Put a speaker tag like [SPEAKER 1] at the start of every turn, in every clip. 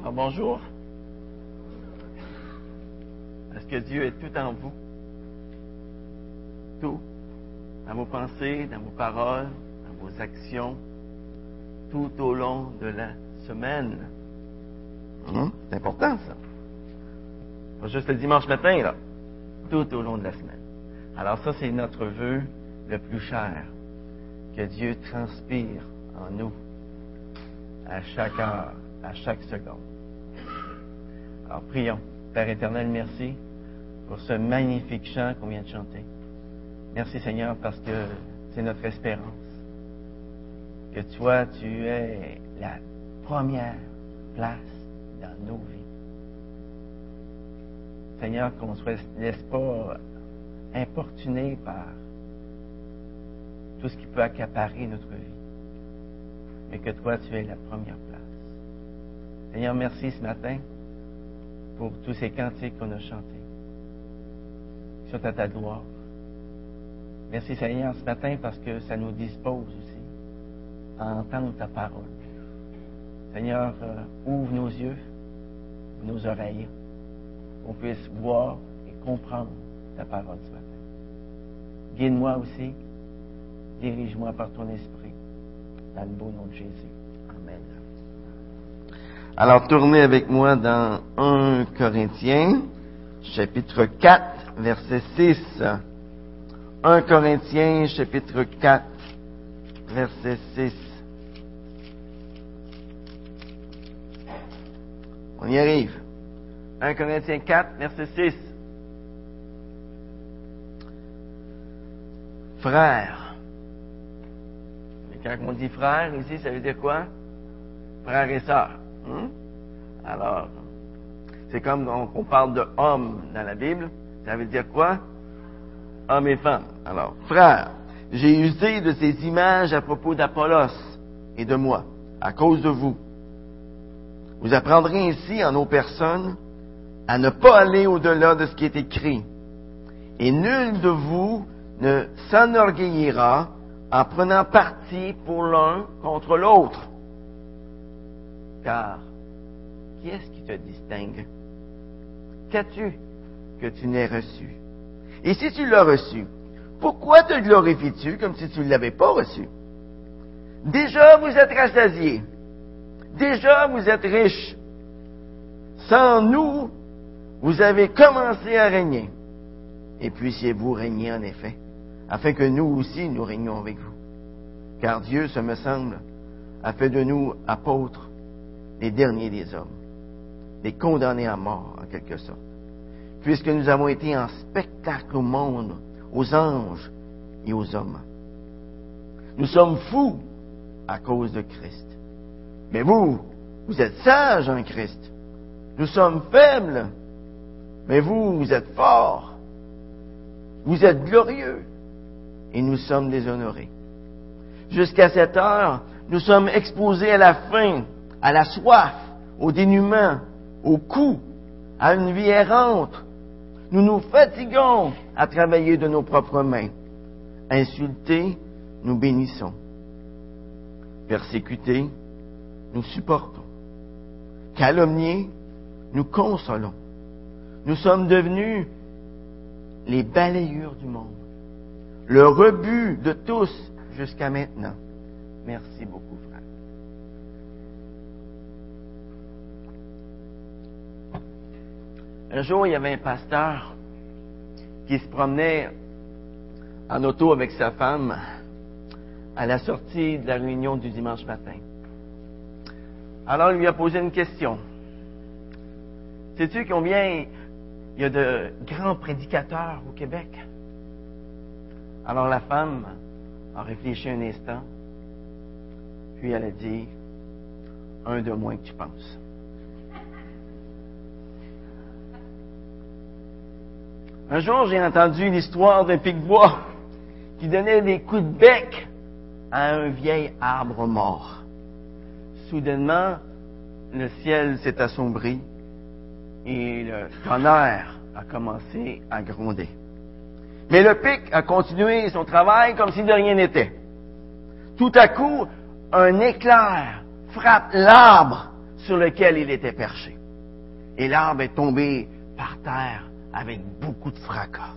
[SPEAKER 1] Alors, bonjour. Est-ce que Dieu est tout en vous? Tout. Dans vos pensées, dans vos paroles, dans vos actions, tout au long de la semaine. Hum? C'est important, ça. Pas juste le dimanche matin, là. Tout au long de la semaine. Alors ça, c'est notre vœu le plus cher. Que Dieu transpire en nous à chaque heure, à chaque seconde. Alors prions. Père éternel, merci pour ce magnifique chant qu'on vient de chanter. Merci Seigneur parce que c'est notre espérance. Que toi, tu es la première place dans nos vies. Seigneur, qu'on ne se laisse pas importuner par tout ce qui peut accaparer notre vie, mais que toi, tu es la première place. Seigneur, merci ce matin pour tous ces cantiques qu'on a chantés, qui sont à ta gloire. Merci Seigneur ce matin parce que ça nous dispose aussi à entendre ta parole. Seigneur, euh, ouvre nos yeux, nos oreilles, qu'on puisse voir et comprendre ta parole ce matin. Guide-moi aussi, dirige-moi par ton esprit, dans le beau nom de Jésus. Amen. Alors tournez avec moi dans 1 Corinthiens, chapitre 4, verset 6. 1 Corinthiens, chapitre 4, verset 6. On y arrive. 1 Corinthiens 4, verset 6. Frère. Quand on dit frère, ici, ça veut dire quoi? Frère et sœur. Hein? Alors, c'est comme on, parle de homme dans la Bible. Ça veut dire quoi? Homme et femme. Alors, frère, j'ai usé de ces images à propos d'Apollos et de moi, à cause de vous. Vous apprendrez ainsi en nos personnes à ne pas aller au-delà de ce qui est écrit. Et nul de vous ne s'enorgueillira en prenant parti pour l'un contre l'autre. Car qui est-ce qui te distingue? Qu'as-tu que tu n'aies reçu? Et si tu l'as reçu, pourquoi te glorifies-tu comme si tu ne l'avais pas reçu? Déjà vous êtes rassasiés. Déjà vous êtes riches. Sans nous, vous avez commencé à régner. Et puissiez-vous régner en effet, afin que nous aussi nous régnions avec vous. Car Dieu, ce me semble, a fait de nous apôtres, les derniers des hommes, des condamnés à mort en quelque sorte, puisque nous avons été en spectacle au monde, aux anges et aux hommes. Nous sommes fous à cause de Christ. Mais vous, vous êtes sages en Christ. Nous sommes faibles, mais vous, vous êtes forts. Vous êtes glorieux, et nous sommes déshonorés. Jusqu'à cette heure, nous sommes exposés à la faim, à la soif, au dénuement, au coup, à une vie errante. Nous nous fatiguons à travailler de nos propres mains. Insultés, nous bénissons. Persécutés, nous supportons. Calomniés, nous consolons. Nous sommes devenus les balayures du monde, le rebut de tous jusqu'à maintenant. Merci beaucoup, frère. Un jour, il y avait un pasteur qui se promenait en auto avec sa femme à la sortie de la réunion du dimanche matin. Alors, il lui a posé une question. Sais-tu combien il y a de grands prédicateurs au Québec? Alors la femme a réfléchi un instant, puis elle a dit, un de moins que tu penses. Un jour, j'ai entendu l'histoire d'un pic-bois qui donnait des coups de bec à un vieil arbre mort. Soudainement, le ciel s'est assombri et le tonnerre a commencé à gronder. Mais le pic a continué son travail comme si de rien n'était. Tout à coup, un éclair frappe l'arbre sur lequel il était perché. Et l'arbre est tombé par terre avec beaucoup de fracas.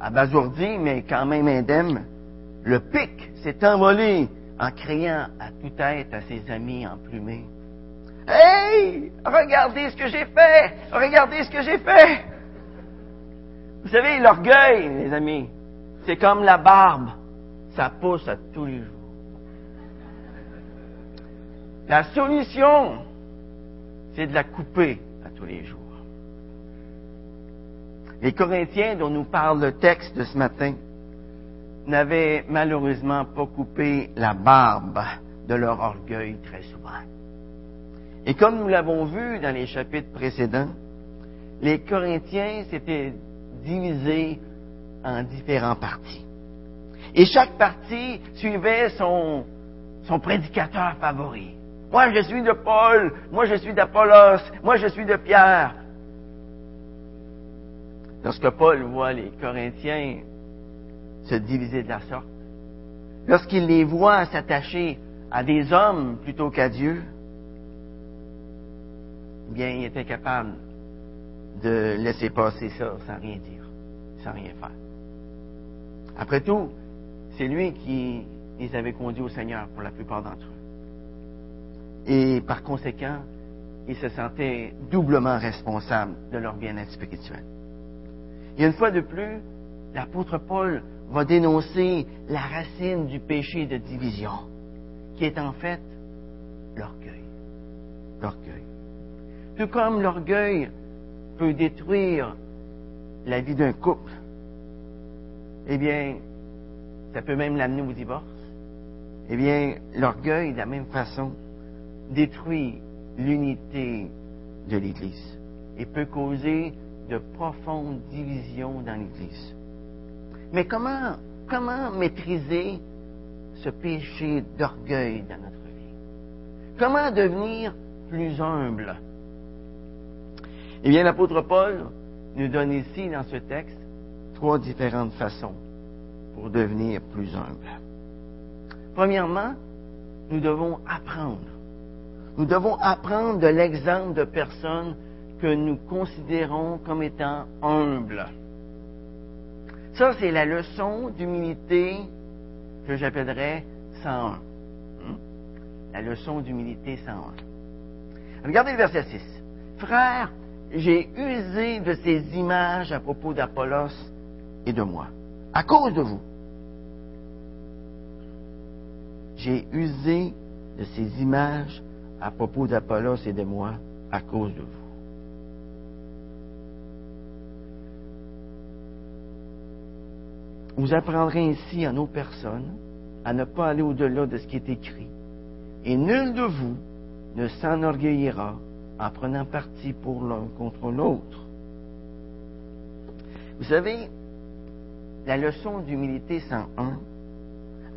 [SPEAKER 1] Abasourdi, mais quand même indemne, le pic s'est envolé en criant à toute tête à ses amis emplumés. Hey! Regardez ce que j'ai fait! Regardez ce que j'ai fait! Vous savez, l'orgueil, les amis, c'est comme la barbe. Ça pousse à tous les jours. La solution, c'est de la couper à tous les jours. Les Corinthiens dont nous parle le texte de ce matin n'avaient malheureusement pas coupé la barbe de leur orgueil très souvent. Et comme nous l'avons vu dans les chapitres précédents, les Corinthiens s'étaient divisés en différents partis. Et chaque parti suivait son, son prédicateur favori. Moi, je suis de Paul, moi, je suis d'Apollos, moi, je suis de Pierre. Lorsque Paul voit les Corinthiens se diviser de la sorte, lorsqu'il les voit s'attacher à des hommes plutôt qu'à Dieu, eh bien, il était capable de laisser passer ça sans rien dire, sans rien faire. Après tout, c'est lui qui les avait conduits au Seigneur pour la plupart d'entre eux. Et par conséquent, il se sentait doublement responsable de leur bien-être spirituel. Et une fois de plus, l'apôtre Paul va dénoncer la racine du péché de division, qui est en fait l'orgueil. L'orgueil. Tout comme l'orgueil peut détruire la vie d'un couple, eh bien, ça peut même l'amener au divorce. Eh bien, l'orgueil, de la même façon, détruit l'unité de l'Église et peut causer de profondes divisions dans l'Église. Mais comment, comment maîtriser ce péché d'orgueil dans notre vie? Comment devenir plus humble? Eh bien, l'apôtre Paul nous donne ici, dans ce texte, trois différentes façons pour devenir plus humble. Premièrement, nous devons apprendre. Nous devons apprendre de l'exemple de personnes que nous considérons comme étant humbles. Ça, c'est la leçon d'humilité que j'appellerais 101. Hmm? La leçon d'humilité 101. Regardez le verset 6. Frère, j'ai usé de ces images à propos d'Apollos et de moi, à cause de vous. J'ai usé de ces images à propos d'Apollos et de moi à cause de vous. Vous apprendrez ainsi à nos personnes à ne pas aller au-delà de ce qui est écrit. Et nul de vous ne s'enorgueillira en prenant parti pour l'un contre l'autre. Vous savez, la leçon d'humilité 101,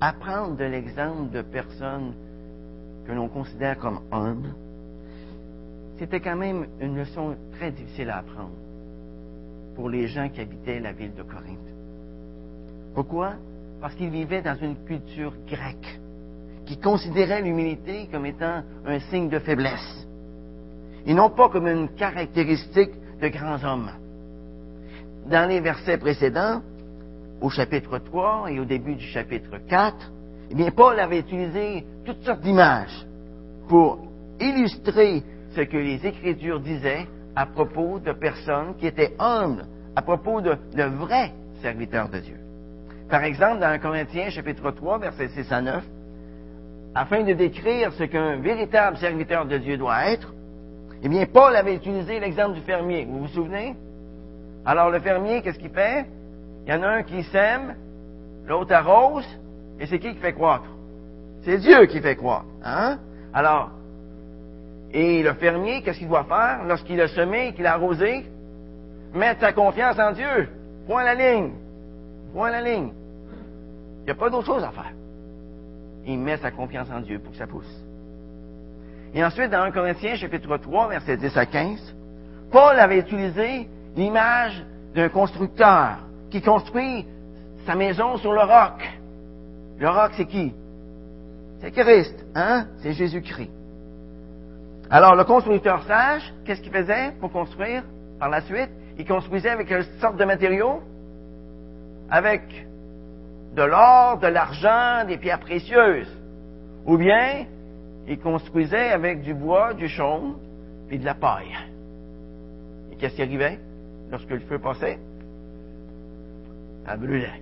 [SPEAKER 1] apprendre de l'exemple de personnes que l'on considère comme humbles, c'était quand même une leçon très difficile à apprendre pour les gens qui habitaient la ville de Corinthe. Pourquoi? Parce qu'ils vivaient dans une culture grecque qui considérait l'humilité comme étant un signe de faiblesse et non pas comme une caractéristique de grands hommes. Dans les versets précédents, au chapitre 3 et au début du chapitre 4, eh bien, Paul avait utilisé toutes sortes d'images pour illustrer ce que les Écritures disaient à propos de personnes qui étaient humbles, à propos de, de vrais serviteurs de Dieu. Par exemple, dans 1 Corinthiens chapitre 3, versets 6 à 9, afin de décrire ce qu'un véritable serviteur de Dieu doit être, eh bien, Paul avait utilisé l'exemple du fermier. Vous vous souvenez? Alors, le fermier, qu'est-ce qu'il fait? Il y en a un qui sème, l'autre arrose, et c'est qui qui fait croître? C'est Dieu qui fait croître. Hein? Alors, et le fermier, qu'est-ce qu'il doit faire? Lorsqu'il a semé, qu'il a arrosé? Mettre sa confiance en Dieu. Point la ligne. Point la ligne. Il n'y a pas d'autre chose à faire. Il met sa confiance en Dieu pour que ça pousse. Et ensuite, dans 1 Corinthiens, chapitre 3, versets 10 à 15, Paul avait utilisé l'image d'un constructeur qui construit sa maison sur le roc. Le roc, c'est qui? C'est Christ, hein? C'est Jésus-Christ. Alors, le constructeur sage, qu'est-ce qu'il faisait pour construire par la suite? Il construisait avec quelle sorte de matériaux? Avec de l'or, de l'argent, des pierres précieuses. Ou bien, il construisait avec du bois, du chaume, et de la paille. Et qu'est-ce qui arrivait lorsque le feu passait? Ça brûlait.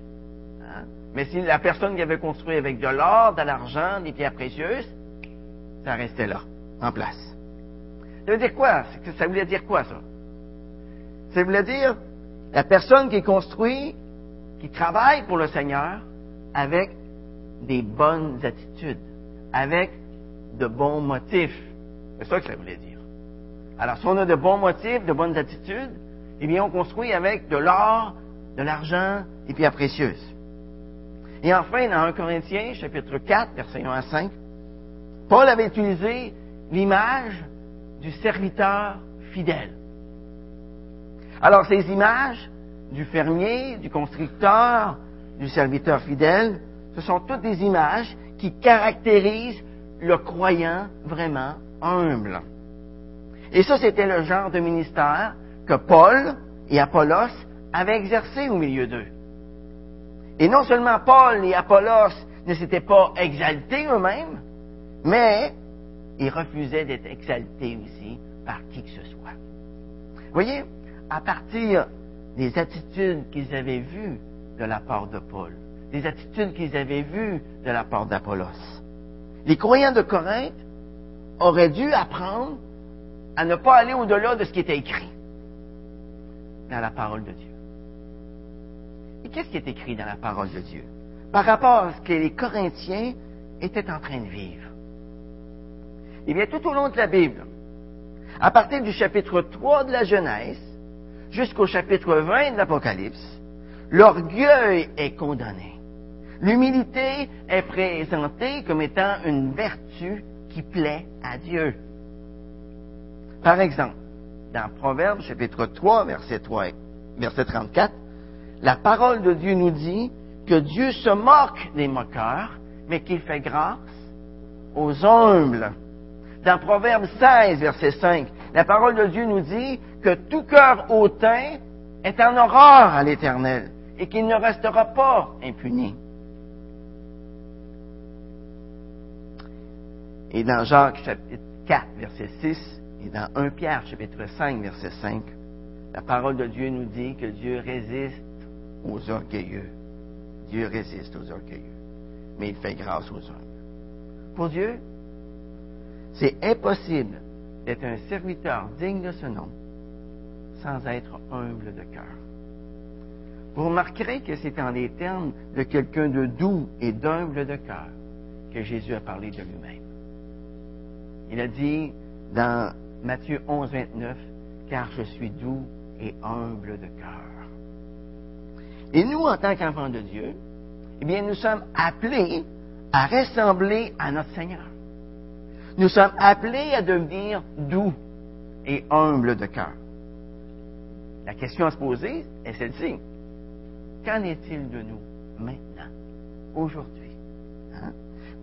[SPEAKER 1] Hein? Mais si la personne qui avait construit avec de l'or, de l'argent, des pierres précieuses, ça restait là, en place. Ça veut dire quoi? Ça voulait dire quoi, ça? Ça voulait dire la personne qui construit, qui travaille pour le Seigneur avec des bonnes attitudes, avec de bons motifs. C'est ça que ça voulait dire. Alors, si on a de bons motifs, de bonnes attitudes, eh bien, on construit avec de l'or, de l'argent et pierres précieuses. Et enfin, dans 1 Corinthiens, chapitre 4, versets 1 à 5, Paul avait utilisé l'image du serviteur fidèle. Alors, ces images du fermier, du constructeur, du serviteur fidèle, ce sont toutes des images qui caractérisent le croyant vraiment humble. Et ça, c'était le genre de ministère que Paul et Apollos avaient exercé au milieu d'eux. Et non seulement Paul et Apollos ne s'étaient pas exaltés eux-mêmes, mais ils refusaient d'être exaltés aussi par qui que ce soit. Vous voyez, à partir des attitudes qu'ils avaient vues de la part de Paul, des attitudes qu'ils avaient vues de la part d'Apollos, les croyants de Corinthe auraient dû apprendre à ne pas aller au-delà de ce qui était écrit dans la parole de Dieu. Et qu'est-ce qui est écrit dans la parole de Dieu? Par rapport à ce que les Corinthiens étaient en train de vivre? Eh bien, tout au long de la Bible, à partir du chapitre 3 de la Genèse jusqu'au chapitre 20 de l'Apocalypse, l'orgueil est condamné. L'humilité est présentée comme étant une vertu qui plaît à Dieu. Par exemple, dans Proverbe chapitre 3, verset 3, verset 34, la parole de Dieu nous dit que Dieu se moque des moqueurs, mais qu'il fait grâce aux humbles. Dans Proverbe 16, verset 5, la parole de Dieu nous dit que tout cœur hautain est en horreur à l'Éternel et qu'il ne restera pas impuni. Et dans Jacques chapitre 4, verset 6, et dans 1 Pierre chapitre 5, verset 5, la parole de Dieu nous dit que Dieu résiste aux orgueilleux. Dieu résiste aux orgueilleux, mais il fait grâce aux hommes. Pour Dieu, c'est impossible d'être un serviteur digne de ce nom sans être humble de cœur. Vous remarquerez que c'est en des termes de quelqu'un de doux et d'humble de cœur que Jésus a parlé de lui-même. Il a dit dans Matthieu 11, 29, car je suis doux et humble de cœur. Et nous, en tant qu'enfants de Dieu, eh bien, nous sommes appelés à ressembler à notre Seigneur. Nous sommes appelés à devenir doux et humbles de cœur. La question à se poser est celle-ci. Qu'en est-il de nous maintenant, aujourd'hui? Hein?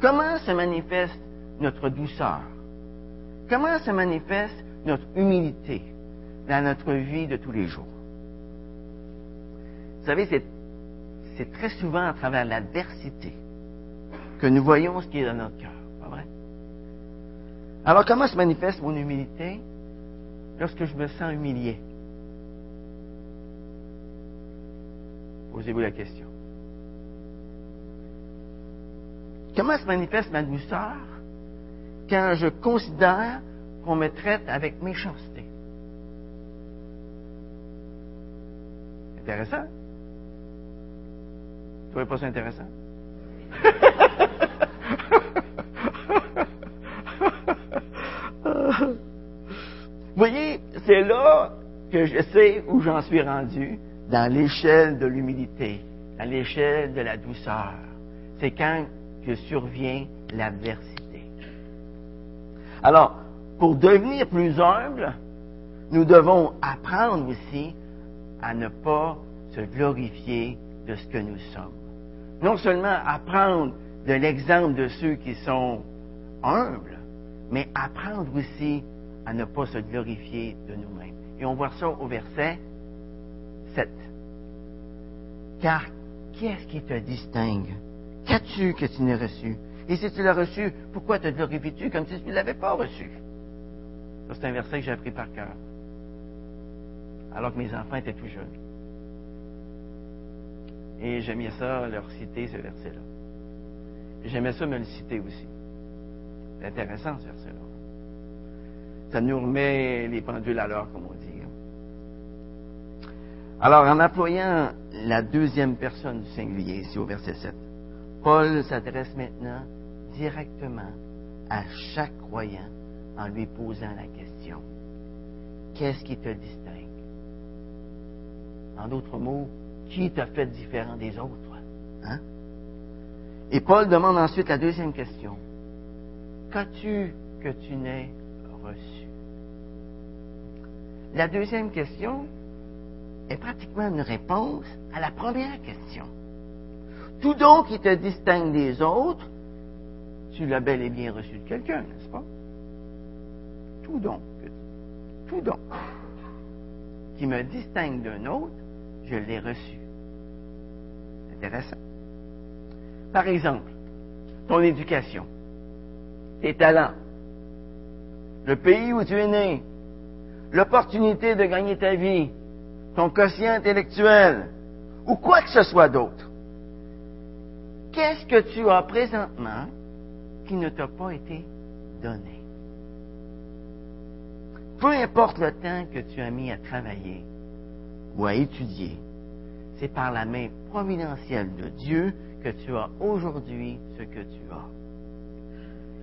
[SPEAKER 1] Comment se manifeste notre douceur? Comment se manifeste notre humilité dans notre vie de tous les jours? Vous savez, c'est, très souvent à travers l'adversité que nous voyons ce qui est dans notre cœur? Alors, comment se manifeste mon humilité lorsque je me sens humilié? Posez-vous la question. Comment se manifeste ma douceur quand je considère qu'on me traite avec méchanceté? Intéressant? Vous trouvez pas ça intéressant? c'est là que je sais où j'en suis rendu dans l'échelle de l'humilité, à l'échelle de la douceur. C'est quand que survient l'adversité. Alors, pour devenir plus humble, nous devons apprendre aussi à ne pas se glorifier de ce que nous sommes. Non seulement apprendre de l'exemple de ceux qui sont humbles, mais apprendre aussi à ne pas se glorifier de nous-mêmes. Et on voit ça au verset 7. Car qu'est-ce qui te distingue? Qu'as-tu que tu n'as reçu? Et si tu l'as reçu, pourquoi te glorifies-tu comme si tu ne l'avais pas reçu? Ça, c'est un verset que j'ai appris par cœur. Alors que mes enfants étaient tout jeunes. Et j'aimais ça leur citer ce verset-là. J'aimais ça me le citer aussi. C'est intéressant ce verset-là. Ça nous remet les pendules à l'heure, comme on dit. Alors, en employant la deuxième personne du singulier, ici au verset 7, Paul s'adresse maintenant directement à chaque croyant en lui posant la question, qu'est-ce qui te distingue? En d'autres mots, qui t'a fait différent des autres? Hein? Et Paul demande ensuite la deuxième question. Qu'as-tu que tu n'aies La deuxième question est pratiquement une réponse à la première question. Tout don qui te distingue des autres, tu l'as bel et bien reçu de quelqu'un, n'est-ce pas? Tout don, tout don qui me distingue d'un autre, je l'ai reçu. Intéressant. Par exemple, ton éducation, tes talents, le pays où tu es né, l'opportunité de gagner ta vie, ton quotient intellectuel, ou quoi que ce soit d'autre. Qu'est-ce que tu as présentement qui ne t'a pas été donné? Peu importe le temps que tu as mis à travailler ou à étudier, c'est par la main providentielle de Dieu que tu as aujourd'hui ce que tu as.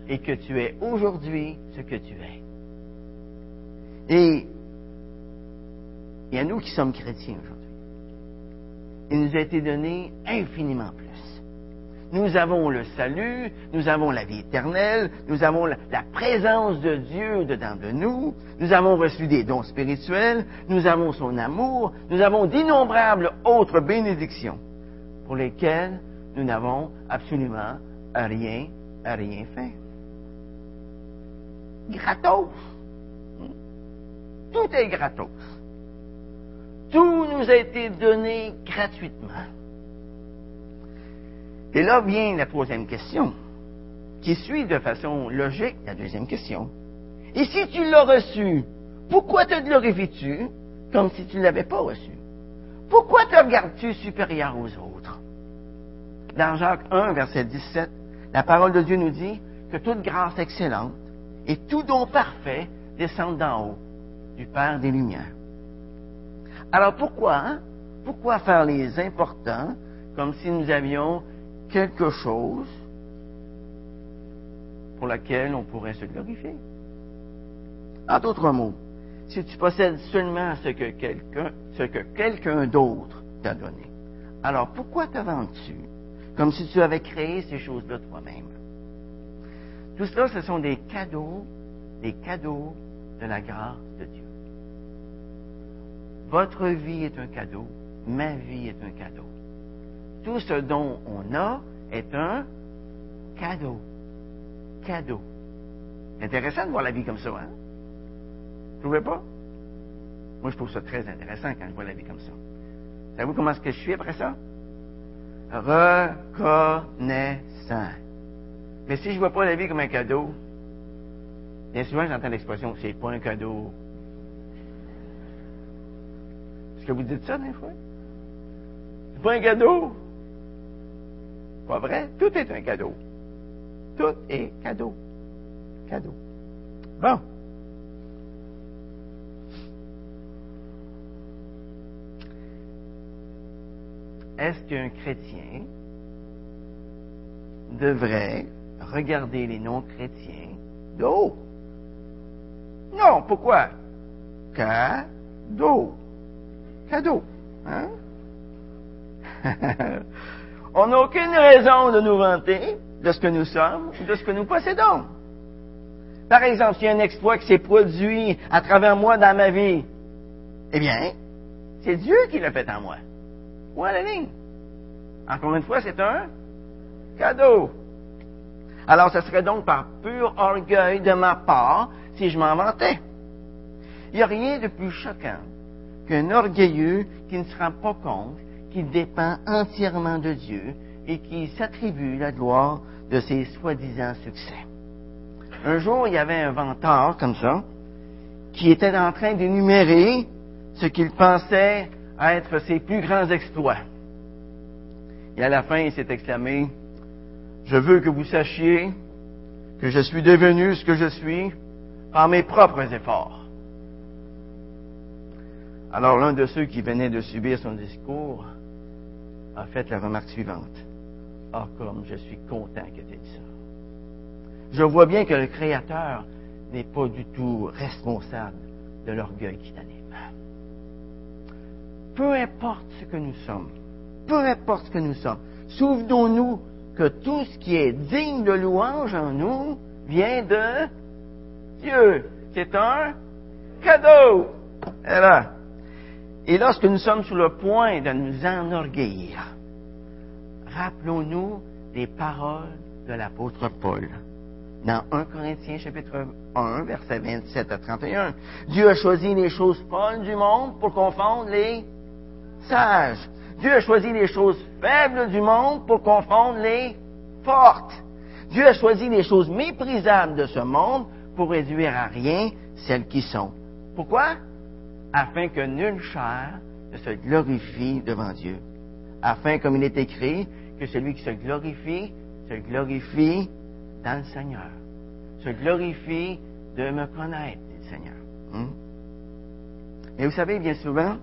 [SPEAKER 1] Et que tu es aujourd'hui ce que tu es. Et il y a nous qui sommes chrétiens aujourd'hui. Il nous a été donné infiniment plus. Nous avons le salut, nous avons la vie éternelle, nous avons la, présence de Dieu dedans de nous, nous avons reçu des dons spirituels, nous avons son amour, nous avons d'innombrables autres bénédictions pour lesquelles nous n'avons absolument rien, rien fait. Gratos. Tout est gratos. Tout nous a été donné gratuitement. Et là vient la troisième question, qui suit de façon logique la deuxième question. Et si tu l'as reçu, pourquoi te glorifies-tu comme si tu ne l'avais pas reçu? Pourquoi te regardes-tu supérieur aux autres? Dans Jacques 1, verset 17, la parole de Dieu nous dit que toute grâce excellente et tout don parfait descendent d'en haut, du Père des Lumières. Alors pourquoi, hein? pourquoi faire les importants comme si nous avions quelque chose pour laquelle on pourrait se glorifier? En d'autres mots, si tu possèdes seulement ce que quelqu'un, ce que quelqu'un d'autre t'a donné, alors pourquoi te vends-tu comme si tu avais créé ces choses-là toi-même? Tout cela, ce sont des cadeaux, des cadeaux de la grâce de Dieu. Votre vie est un cadeau, ma vie est un cadeau. Tout ce dont on a est un cadeau. Cadeau. Intéressant de voir la vie comme ça, hein? Vous trouvez pas? Moi, je trouve ça très intéressant quand je vois la vie comme ça. Savez-vous comment est-ce que je suis après ça? Reconnaissant. Mais si je ne vois pas la vie comme un cadeau, bien souvent j'entends l'expression, c'est pas un cadeau, est-ce que vous dites ça des fois? C'est pas un cadeau. Pas vrai? Tout est un cadeau. Tout est cadeau. Cadeau. Bon. Est-ce qu'un chrétien devrait regarder les non-chrétiens de? Non, pourquoi? Cadeau cadeau. Hein? On n'a aucune raison de nous vanter de ce que nous sommes ou de ce que nous possédons. Par exemple, s'il y a un exploit qui s'est produit à travers moi dans ma vie, eh bien, c'est Dieu qui l'a fait en moi. Ou à la ligne. Encore une fois, c'est un cadeau. Alors, ce serait donc par pur orgueil de ma part si je m'en vantais. Il n'y a rien de plus choquant qu'un orgueilleux qui ne se rend pas compte qu'il dépend entièrement de Dieu et qui s'attribue la gloire de ses soi-disant succès. Un jour, il y avait un venteur comme ça qui était en train d'énumérer ce qu'il pensait être ses plus grands exploits. Et à la fin, il s'est exclamé, je veux que vous sachiez que je suis devenu ce que je suis par mes propres efforts. Alors l'un de ceux qui venait de subir son discours a fait la remarque suivante. Ah, comme je suis content que tu aies dit ça. Je vois bien que le Créateur n'est pas du tout responsable de l'orgueil qui t'anime. Peu importe ce que nous sommes, peu importe ce que nous sommes, souvenons-nous que tout ce qui est digne de louange en nous vient de Dieu. C'est un cadeau. Et, lorsque nous sommes sur le point de nous enorgueillir, rappelons-nous les paroles de l'apôtre Paul dans 1 Corinthiens chapitre 1, verset 27 à 31. Dieu a choisi les choses folles du monde pour confondre les sages. Dieu a choisi les choses faibles du monde pour confondre les fortes. Dieu a choisi les choses méprisables de ce monde pour réduire à rien celles qui sont. Pourquoi? Afin que nulle chair ne se glorifie devant Dieu. Afin, comme il est écrit, que celui qui se glorifie, se glorifie dans le Seigneur. Se glorifie de me connaître, dit le Seigneur. Hmm? Et vous savez, bien souvent,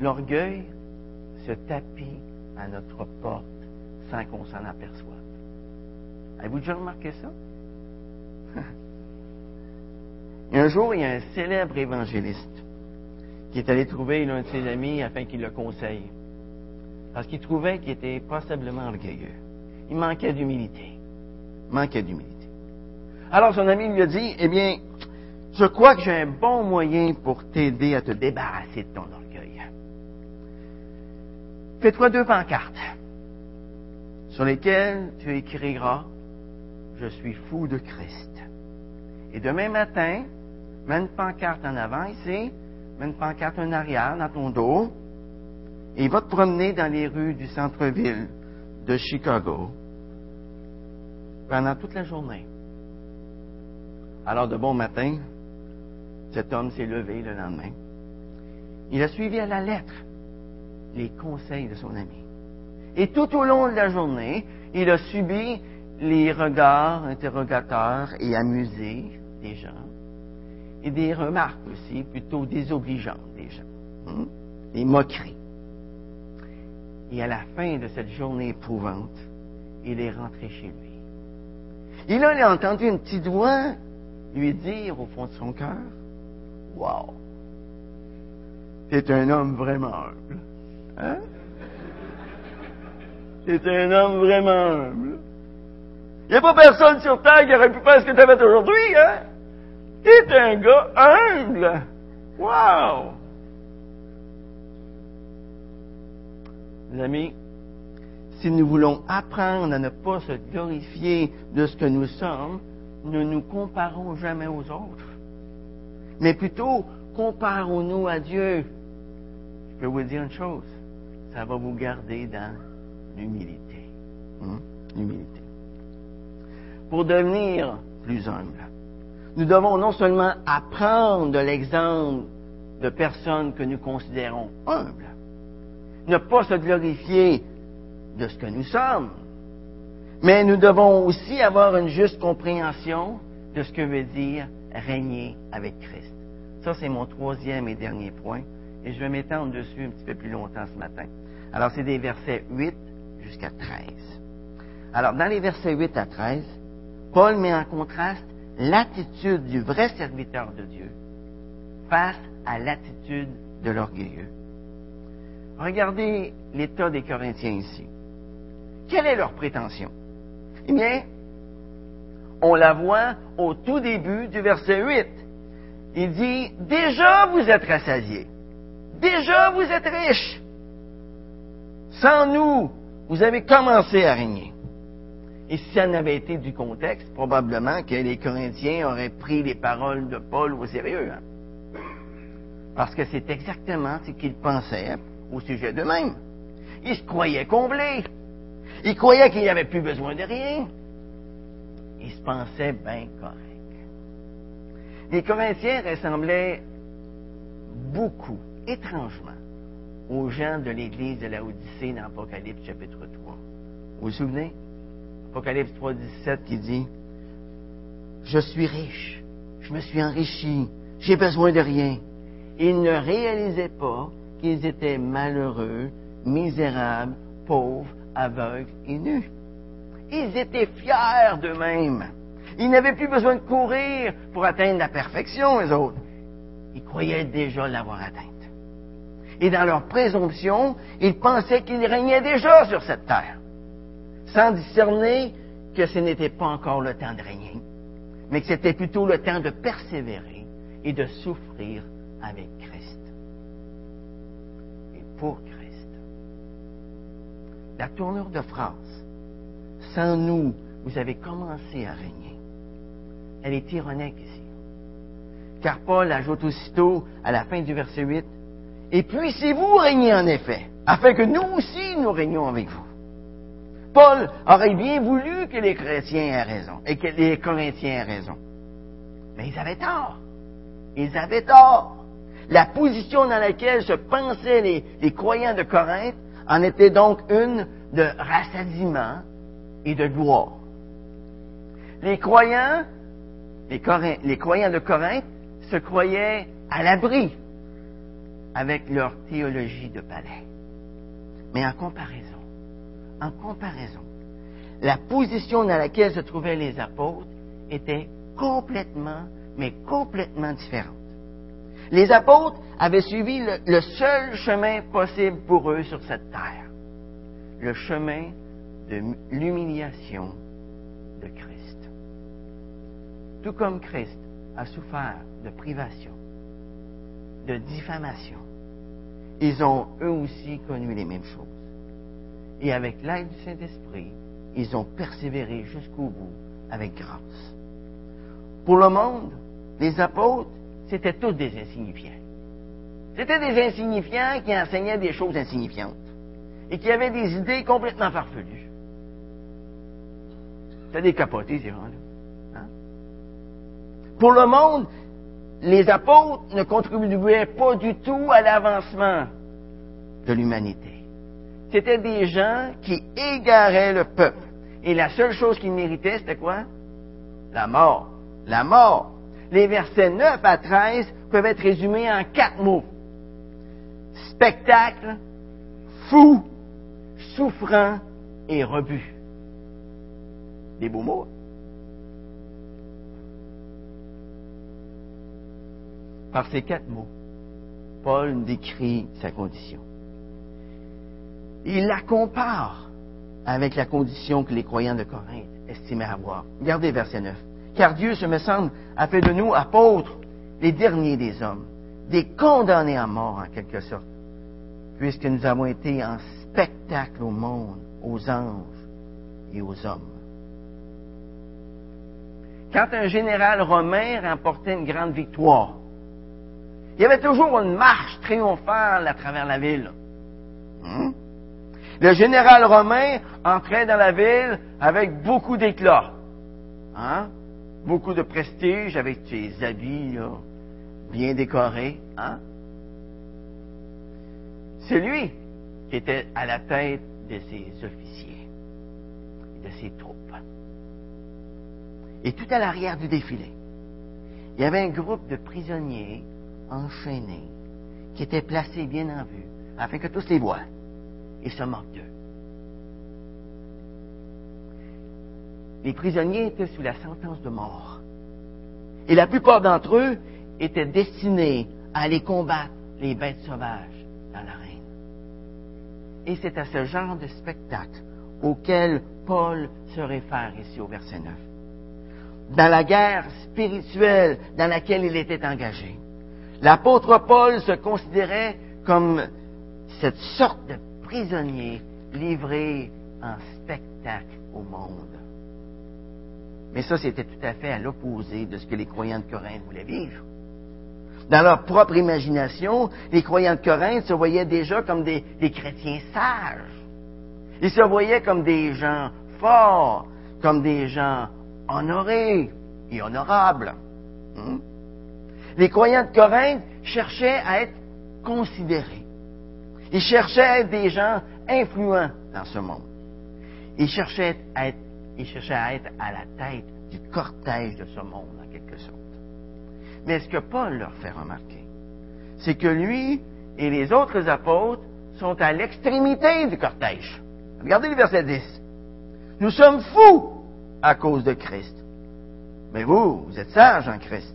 [SPEAKER 1] l'orgueil se tapit à notre porte sans qu'on s'en aperçoive. Avez-vous déjà remarqué ça? Un jour, il y a un célèbre évangéliste qui est allé trouver l'un de ses amis afin qu'il le conseille. Parce qu'il trouvait qu'il était passablement orgueilleux. Il manquait d'humilité. Manquait d'humilité. Alors son ami lui a dit, eh bien, je crois que j'ai un bon moyen pour t'aider à te débarrasser de ton orgueil. Fais-toi deux pancartes sur lesquelles tu écriras Je suis fou de Christ. Et demain matin, mets une pancarte en avant ici, mets une pancarte en arrière dans ton dos, et va te promener dans les rues du centre-ville de Chicago pendant toute la journée. Alors de bon matin, cet homme s'est levé le lendemain. Il a suivi à la lettre les conseils de son ami. Et tout au long de la journée, il a subi les regards interrogateurs et amusés des gens, et des remarques aussi plutôt désobligeantes des gens, hein, des moqueries. Et à la fin de cette journée éprouvante, il est rentré chez lui. Il a entendu une petite voix lui dire au fond de son cœur, Wow, c'est un homme vraiment humble. Hein? C'est un homme vraiment humble. Il n'y a pas personne sur Terre qui aurait pu faire ce que tu as fait aujourd'hui, hein? T'es un gars humble. Wow! Les amis, si nous voulons apprendre à ne pas se glorifier de ce que nous sommes, ne nous comparons jamais aux autres. Mais plutôt, comparons-nous à Dieu. Je peux vous dire une chose, ça va vous garder dans l'humilité. Hein? L'humilité. Pour devenir plus humble, nous devons non seulement apprendre de l'exemple de personnes que nous considérons humbles, ne pas se glorifier de ce que nous sommes, mais nous devons aussi avoir une juste compréhension de ce que veut dire régner avec Christ. Ça, c'est mon troisième et dernier point, et je vais m'étendre dessus un petit peu plus longtemps ce matin. Alors, c'est des versets 8 jusqu'à 13. Alors, dans les versets 8 à 13, Paul met en contraste l'attitude du vrai serviteur de Dieu face à l'attitude de l'orgueilleux. Regardez l'état des Corinthiens ici. Quelle est leur prétention? Eh bien, on la voit au tout début du verset 8. Il dit, déjà vous êtes rassasiés. Déjà vous êtes riches. Sans nous, vous avez commencé à régner. Et si ça n'avait été du contexte, probablement que les Corinthiens auraient pris les paroles de Paul au sérieux. Hein. Parce que c'est exactement ce qu'ils pensaient au sujet d'eux-mêmes. Ils se croyaient comblés. Ils croyaient qu'il n'y avait plus besoin de rien. Ils se pensaient bien corrects. Les Corinthiens ressemblaient beaucoup, étrangement, aux gens de l'Église de la Odyssée dans Apocalypse chapitre 3. Vous vous souvenez? Apocalypse 3, 17 qui dit, Je suis riche, je me suis enrichi, j'ai besoin de rien. Ils ne réalisaient pas qu'ils étaient malheureux, misérables, pauvres, aveugles et nus. Ils étaient fiers d'eux-mêmes. Ils n'avaient plus besoin de courir pour atteindre la perfection, les autres. Ils croyaient déjà l'avoir atteinte. Et dans leur présomption, ils pensaient qu'ils régnaient déjà sur cette terre, sans discerner que ce n'était pas encore le temps de régner, mais que c'était plutôt le temps de persévérer et de souffrir avec Christ. Et pour Christ. La tournure de phrase, sans nous, vous avez commencé à régner. Elle est ironique ici. Car Paul ajoute aussitôt à la fin du verset 8, Et puissiez-vous régner en effet, afin que nous aussi nous régnons avec vous. Paul aurait bien voulu que les chrétiens aient raison et que les Corinthiens aient raison. Mais ils avaient tort. Ils avaient tort. La position dans laquelle se pensaient les, les croyants de Corinthe en était donc une de rassasiement et de gloire. Les croyants, les, les croyants de Corinthe se croyaient à l'abri avec leur théologie de palais. Mais en comparaison, en comparaison, la position dans laquelle se trouvaient les apôtres était complètement, mais complètement différente. Les apôtres avaient suivi le, le seul chemin possible pour eux sur cette terre, le chemin de l'humiliation de Christ. Tout comme Christ a souffert de privation, de diffamation, ils ont eux aussi connu les mêmes choses. Et avec l'aide du Saint-Esprit, ils ont persévéré jusqu'au bout avec grâce. Pour le monde, les apôtres, c'était tous des insignifiants. C'était des insignifiants qui enseignaient des choses insignifiantes et qui avaient des idées complètement farfelues. C'était des capotés, ces gens-là. Hein? Pour le monde, les apôtres ne contribuaient pas du tout à l'avancement de l'humanité. C'était des gens qui égaraient le peuple. Et la seule chose qu'ils méritaient, c'était quoi? La mort. La mort. Les versets 9 à 13 peuvent être résumés en quatre mots. Spectacle, fou, souffrant et rebut. Des beaux mots. Par ces quatre mots, Paul décrit sa condition. Il la compare avec la condition que les croyants de Corinthe estimaient avoir. Regardez verset 9. Car Dieu, ce me semble, a fait de nous apôtres, les derniers des hommes, des condamnés à mort en quelque sorte, puisque nous avons été en spectacle au monde, aux anges et aux hommes. Quand un général romain remportait une grande victoire, il y avait toujours une marche triomphale à travers la ville. Hmm? Le général romain entrait dans la ville avec beaucoup d'éclat, hein? beaucoup de prestige, avec ses habits bien décorés. Hein? C'est lui qui était à la tête de ses officiers, de ses troupes. Et tout à l'arrière du défilé, il y avait un groupe de prisonniers enchaînés qui étaient placés bien en vue, afin que tous les voient et se moquent d'eux. Les prisonniers étaient sous la sentence de mort. Et la plupart d'entre eux étaient destinés à aller combattre les bêtes sauvages dans l'arène. Et c'est à ce genre de spectacle auquel Paul se réfère ici au verset 9. Dans la guerre spirituelle dans laquelle il était engagé, l'apôtre Paul se considérait comme cette sorte de prisonnier livré en spectacle au monde. Mais ça, c'était tout à fait à l'opposé de ce que les croyants de Corinthe voulaient vivre. Dans leur propre imagination, les croyants de Corinthe se voyaient déjà comme des, chrétiens sages. Ils se voyaient comme des gens forts, comme des gens honorés et honorables. Hmm? Les croyants de Corinthe cherchaient à être considérés. Ils cherchaient à être des gens influents dans ce monde. Ils cherchaient à être, ils cherchaient à, être à la tête du cortège de ce monde, en quelque sorte. Mais ce que Paul leur fait remarquer, c'est que lui et les autres apôtres sont à l'extrémité du cortège. Regardez le verset 10. Nous sommes fous à cause de Christ. Mais vous, vous êtes sages en Christ.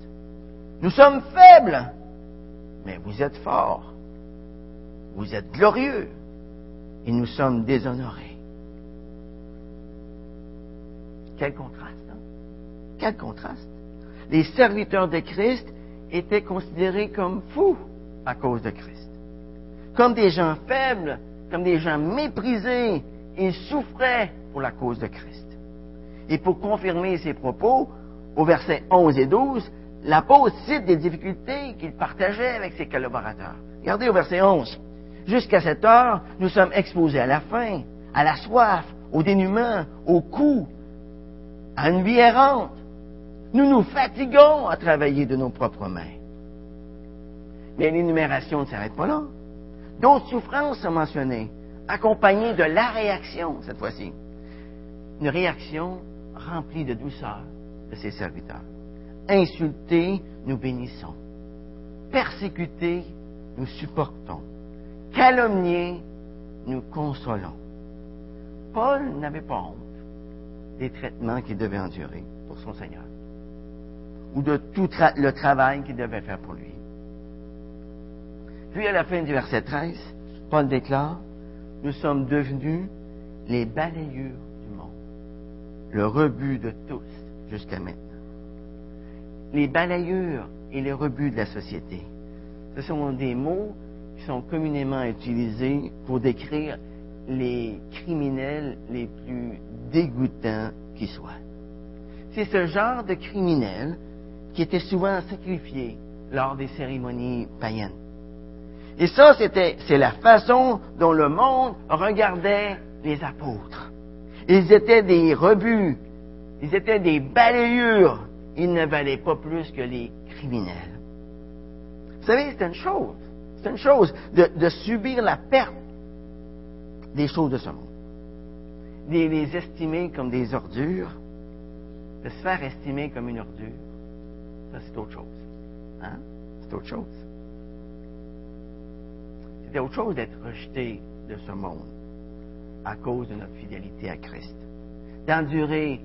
[SPEAKER 1] Nous sommes faibles, mais vous êtes forts. Vous êtes glorieux et nous sommes déshonorés. Quel contraste, hein? Quel contraste. Les serviteurs de Christ étaient considérés comme fous à cause de Christ. Comme des gens faibles, comme des gens méprisés, ils souffraient pour la cause de Christ. Et pour confirmer ces propos, au verset 11 et 12, l'apôtre cite des difficultés qu'il partageait avec ses collaborateurs. Regardez au verset 11. Jusqu'à cette heure, nous sommes exposés à la faim, à la soif, au dénuement, au coups, à une vie errante. Nous nous fatiguons à travailler de nos propres mains. Mais l'énumération ne s'arrête pas là. D'autres souffrances sont mentionnées, accompagnées de la réaction, cette fois-ci. Une réaction remplie de douceur de ses serviteurs. Insultés, nous bénissons. Persécutés, nous supportons calomniés, nous consolons. Paul n'avait pas honte des traitements qu'il devait endurer pour son Seigneur ou de tout le travail qu'il devait faire pour lui. Puis à la fin du verset 13, Paul déclare, nous sommes devenus les balayures du monde, le rebut de tous jusqu'à maintenant. Les balayures et les rebuts de la société, ce sont des mots qui sont communément utilisés pour décrire les criminels les plus dégoûtants qui soient. C'est ce genre de criminels qui étaient souvent sacrifiés lors des cérémonies païennes. Et ça, c'était, c'est la façon dont le monde regardait les apôtres. Ils étaient des rebuts, ils étaient des balayures, ils ne valaient pas plus que les criminels. Vous savez, c'est une chose c'est une chose de, subir la perte des choses de ce monde. De les estimer comme des ordures, de se faire estimer comme une ordure, ça c'est autre chose. Hein? C'est autre chose. C'est autre chose d'être rejeté de ce monde à cause de notre fidélité à Christ. D'endurer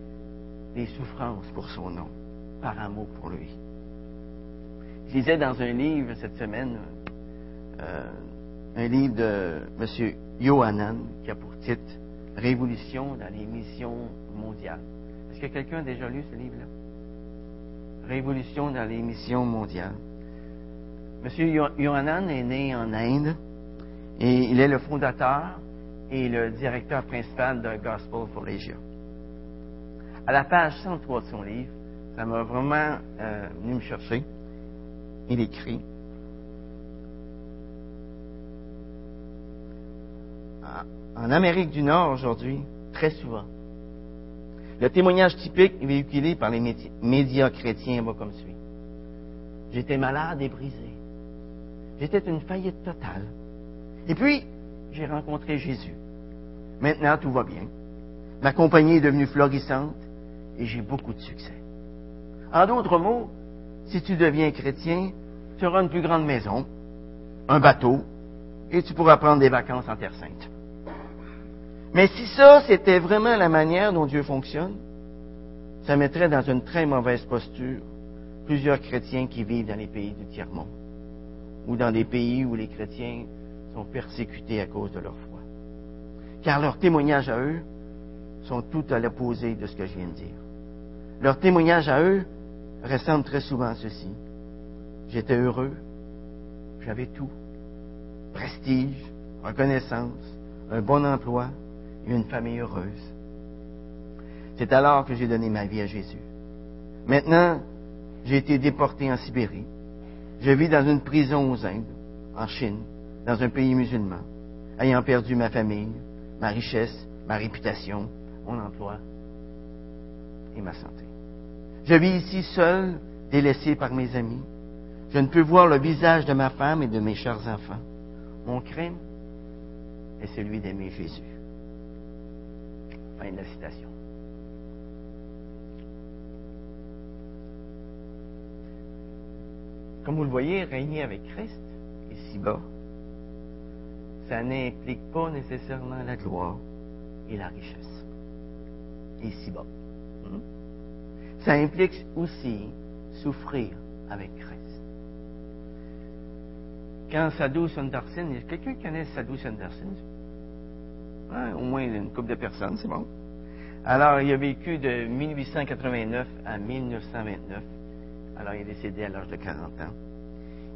[SPEAKER 1] les souffrances pour son nom, par amour pour lui. Je lisais dans un livre cette semaine euh, un livre de M. Yohanan qui a pour titre Révolution dans les missions mondiales. Est-ce que quelqu'un a déjà lu ce livre-là? Révolution dans les missions mondiales. M. Yohanan est né en Inde et il est le fondateur et le directeur principal de Gospel for Asia. À la page 103 de son livre, ça m'a vraiment euh, venu me chercher. Il écrit en Amérique du Nord aujourd'hui, très souvent, le témoignage typique véhiculé par les médias chrétiens va comme suit. J'étais malade et brisé. J'étais une faillite totale. Et puis, j'ai rencontré Jésus. Maintenant, tout va bien. Ma compagnie est devenue florissante et j'ai beaucoup de succès. En d'autres mots, si tu deviens chrétien, tu auras une plus grande maison, un bateau, et tu pourras prendre des vacances en Terre Sainte. Mais si ça, c'était vraiment la manière dont Dieu fonctionne, ça mettrait dans une très mauvaise posture plusieurs chrétiens qui vivent dans les pays du tiers-monde ou dans des pays où les chrétiens sont persécutés à cause de leur foi. Car leurs témoignages à eux sont tout à l'opposé de ce que je viens de dire. Leurs témoignages à eux ressemblent très souvent à ceci. J'étais heureux, j'avais tout. Prestige, reconnaissance, un bon emploi, une famille heureuse. C'est alors que j'ai donné ma vie à Jésus. Maintenant, j'ai été déporté en Sibérie. Je vis dans une prison aux Indes, en Chine, dans un pays musulman, ayant perdu ma famille, ma richesse, ma réputation, mon emploi et ma santé. Je vis ici seul, délaissé par mes amis. Je ne peux voir le visage de ma femme et de mes chers enfants. Mon crime est celui d'aimer Jésus. Fin de la citation. Comme vous le voyez, régner avec Christ, ici-bas, ça n'implique pas nécessairement la gloire et la richesse. Ici-bas. Ça implique aussi souffrir avec Christ. Quand Sadhu Sundarsin, quelqu'un connaît Sadhu Sundarsin? Hein, au moins une couple de personnes, c'est bon. Alors, il a vécu de 1889 à 1929. Alors, il est décédé à l'âge de 40 ans.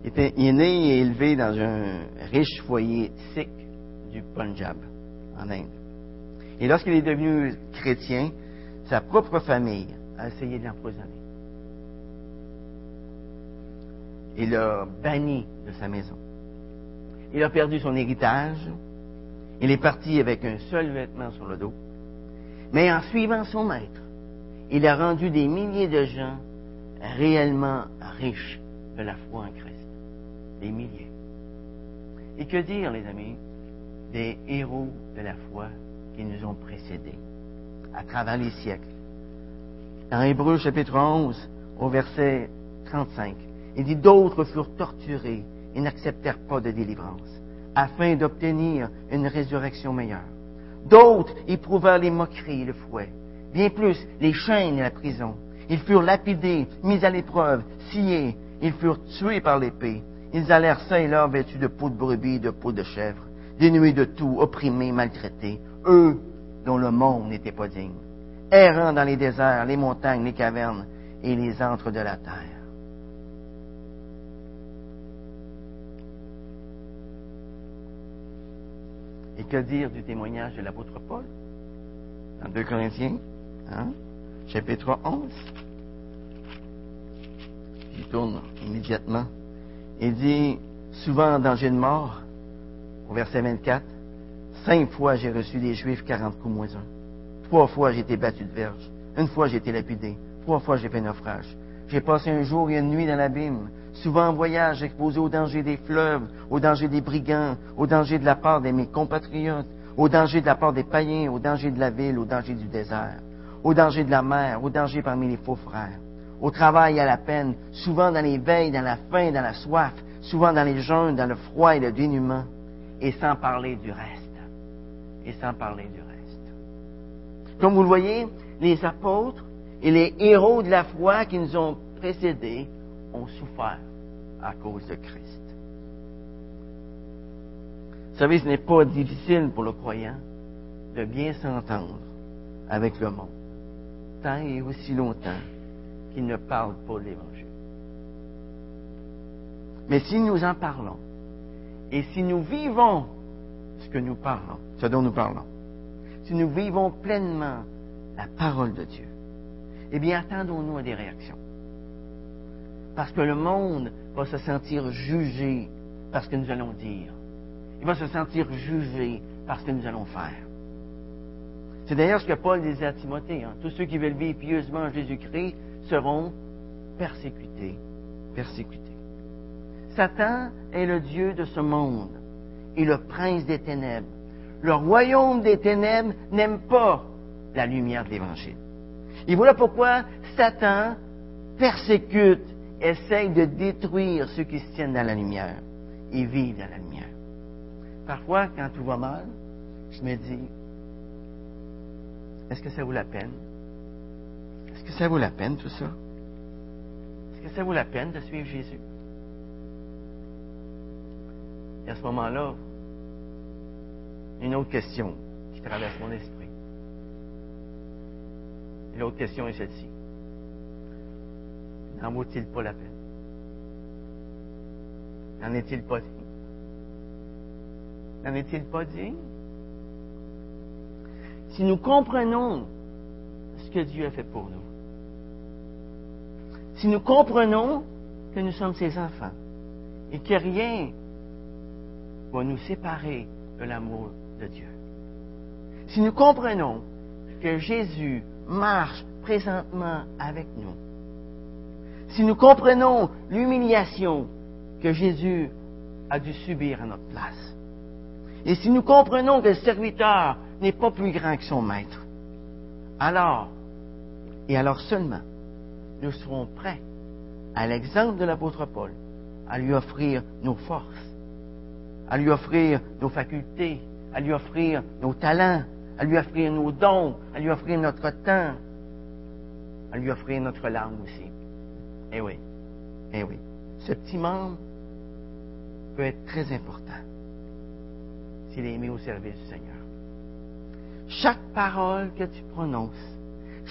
[SPEAKER 1] Il, était, il est né et élevé dans un riche foyer sikh du Punjab, en Inde. Et lorsqu'il est devenu chrétien, sa propre famille essayé de l'empoisonner. Il l'a banni de sa maison. Il a perdu son héritage. Il est parti avec un seul vêtement sur le dos. Mais en suivant son maître, il a rendu des milliers de gens réellement riches de la foi en Christ. Des milliers. Et que dire, les amis, des héros de la foi qui nous ont précédés à travers les siècles? Dans Hébreu chapitre 11, au verset 35, il dit D'autres furent torturés et n'acceptèrent pas de délivrance, afin d'obtenir une résurrection meilleure. D'autres éprouvèrent les moqueries et le fouet, bien plus les chaînes et la prison. Ils furent lapidés, mis à l'épreuve, sciés, ils furent tués par l'épée. Ils allèrent ça et là vêtus de peau de brebis de peau de chèvre, dénués de tout, opprimés, maltraités, eux dont le monde n'était pas digne, errant dans les déserts, les montagnes, les cavernes et les antres de la terre. Et que dire du témoignage de l'apôtre Paul dans 2 Corinthiens, hein, chapitre 11 Il tourne immédiatement. Il dit, souvent en danger de mort, au verset 24, cinq fois j'ai reçu des Juifs 40 coups moins un. Trois fois j'ai été battu de verge. Une fois j'ai été lapidé. Trois fois j'ai fait naufrage. J'ai passé un jour et une nuit dans l'abîme, souvent en voyage, exposé au danger des fleuves, au danger des brigands, au danger de la part de mes compatriotes, au danger de la part des païens, au danger de la ville, au danger du désert, au danger de la mer, au danger parmi les faux frères, au travail et à la peine, souvent dans les veilles, dans la faim, dans la soif, souvent dans les jeûnes, dans le froid et le dénuement, et sans parler du reste. Et sans parler du reste. Comme vous le voyez, les apôtres et les héros de la foi qui nous ont précédés ont souffert à cause de Christ. Vous savez, ce n'est pas difficile pour le croyant de bien s'entendre avec le monde, tant et aussi longtemps qu'il ne parle pas l'Évangile. Mais si nous en parlons, et si nous vivons ce que nous parlons, ce dont nous parlons, si nous vivons pleinement la parole de Dieu, eh bien, attendons-nous à des réactions. Parce que le monde va se sentir jugé par ce que nous allons dire. Il va se sentir jugé par ce que nous allons faire. C'est d'ailleurs ce que Paul disait à Timothée. Hein. Tous ceux qui veulent vivre pieusement en Jésus-Christ seront persécutés. Persécutés. Satan est le Dieu de ce monde et le prince des ténèbres. Le royaume des ténèbres n'aime pas la lumière de l'Évangile. Et voilà pourquoi Satan persécute, essaye de détruire ceux qui se tiennent dans la lumière et vivent dans la lumière. Parfois, quand tout va mal, je me dis, est-ce que ça vaut la peine? Est-ce que ça vaut la peine tout ça? Est-ce que ça vaut la peine de suivre Jésus? Et à ce moment-là, une autre question qui traverse mon esprit. L'autre question est celle-ci. N'en vaut-il pas la peine? N'en est-il pas digne? N'en est-il pas digne? Si nous comprenons ce que Dieu a fait pour nous. Si nous comprenons que nous sommes ses enfants et que rien va nous séparer de l'amour de Dieu. Si nous comprenons que Jésus marche présentement avec nous, si nous comprenons l'humiliation que Jésus a dû subir à notre place, et si nous comprenons que le serviteur n'est pas plus grand que son maître, alors, et alors seulement, nous serons prêts, à l'exemple de l'apôtre Paul, à lui offrir nos forces, à lui offrir nos facultés, à lui offrir nos talents, à lui offrir nos dons, à lui offrir notre temps, à lui offrir notre langue aussi. Eh oui, eh oui. Ce petit membre peut être très important s'il est mis au service du Seigneur. Chaque parole que tu prononces,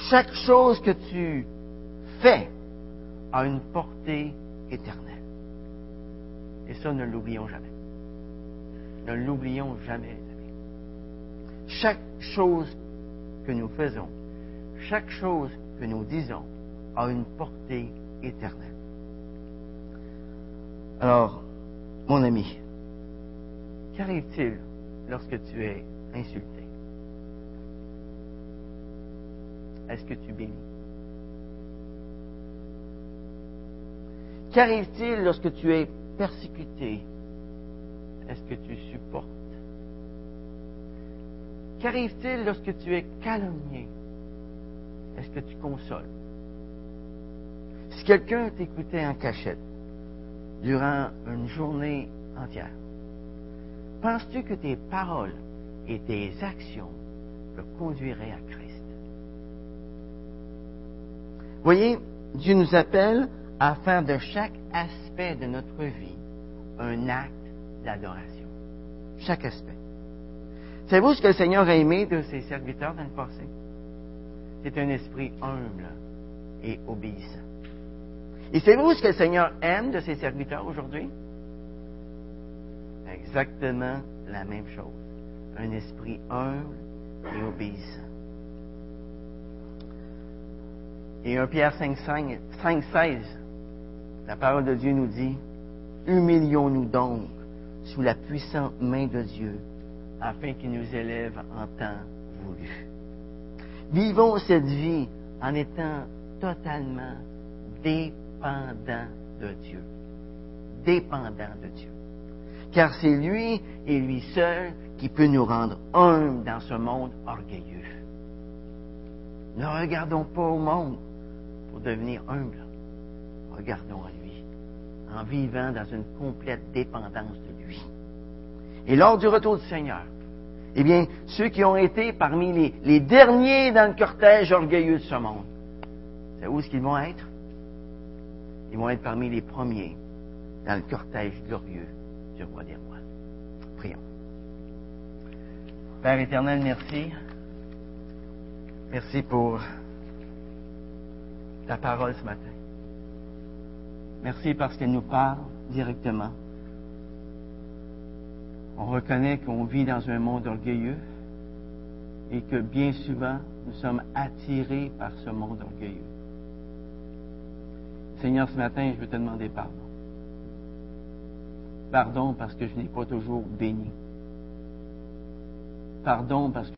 [SPEAKER 1] chaque chose que tu fais a une portée éternelle. Et ça, ne l'oublions jamais. Ne l'oublions jamais. Chaque chose que nous faisons, chaque chose que nous disons a une portée éternelle. Alors, mon ami, qu'arrive-t-il lorsque tu es insulté? Est-ce que tu bénis? Qu'arrive-t-il lorsque tu es persécuté? Est-ce que tu supportes? Qu'arrive-t-il lorsque tu es calomnié? Est-ce que tu consoles? Si quelqu'un t'écoutait en cachette durant une journée entière, penses-tu que tes paroles et tes actions le conduiraient à Christ? Voyez, Dieu nous appelle à faire de chaque aspect de notre vie un acte d'adoration. Chaque aspect. Savez-vous ce que le Seigneur a aimé de ses serviteurs dans le passé? C'est un esprit humble et obéissant. Et savez-vous ce que le Seigneur aime de ses serviteurs aujourd'hui? Exactement la même chose. Un esprit humble et obéissant. Et 1 Pierre 5, 5, 16, la parole de Dieu nous dit, Humilions-nous donc sous la puissante main de Dieu, afin qu'il nous élève en temps voulu. Vivons cette vie en étant totalement dépendants de Dieu. Dépendants de Dieu. Car c'est lui et lui seul qui peut nous rendre humbles dans ce monde orgueilleux. Ne regardons pas au monde pour devenir humbles. Regardons à lui en vivant dans une complète dépendance de lui. Et lors du retour du Seigneur, eh bien, ceux qui ont été parmi les, derniers dans le cortège orgueilleux de ce monde, c'est où est-ce qu'ils vont être? Ils vont être parmi les premiers dans le cortège glorieux du roi des rois. Prions. Père éternel, merci. Merci pour ta parole ce matin. Merci parce qu'elle nous parle directement. On reconnaît qu'on vit dans un monde orgueilleux et que bien souvent, nous sommes attirés par ce monde orgueilleux. Seigneur, ce matin, je veux te demander pardon. Pardon parce que je n'ai pas toujours béni. Pardon parce que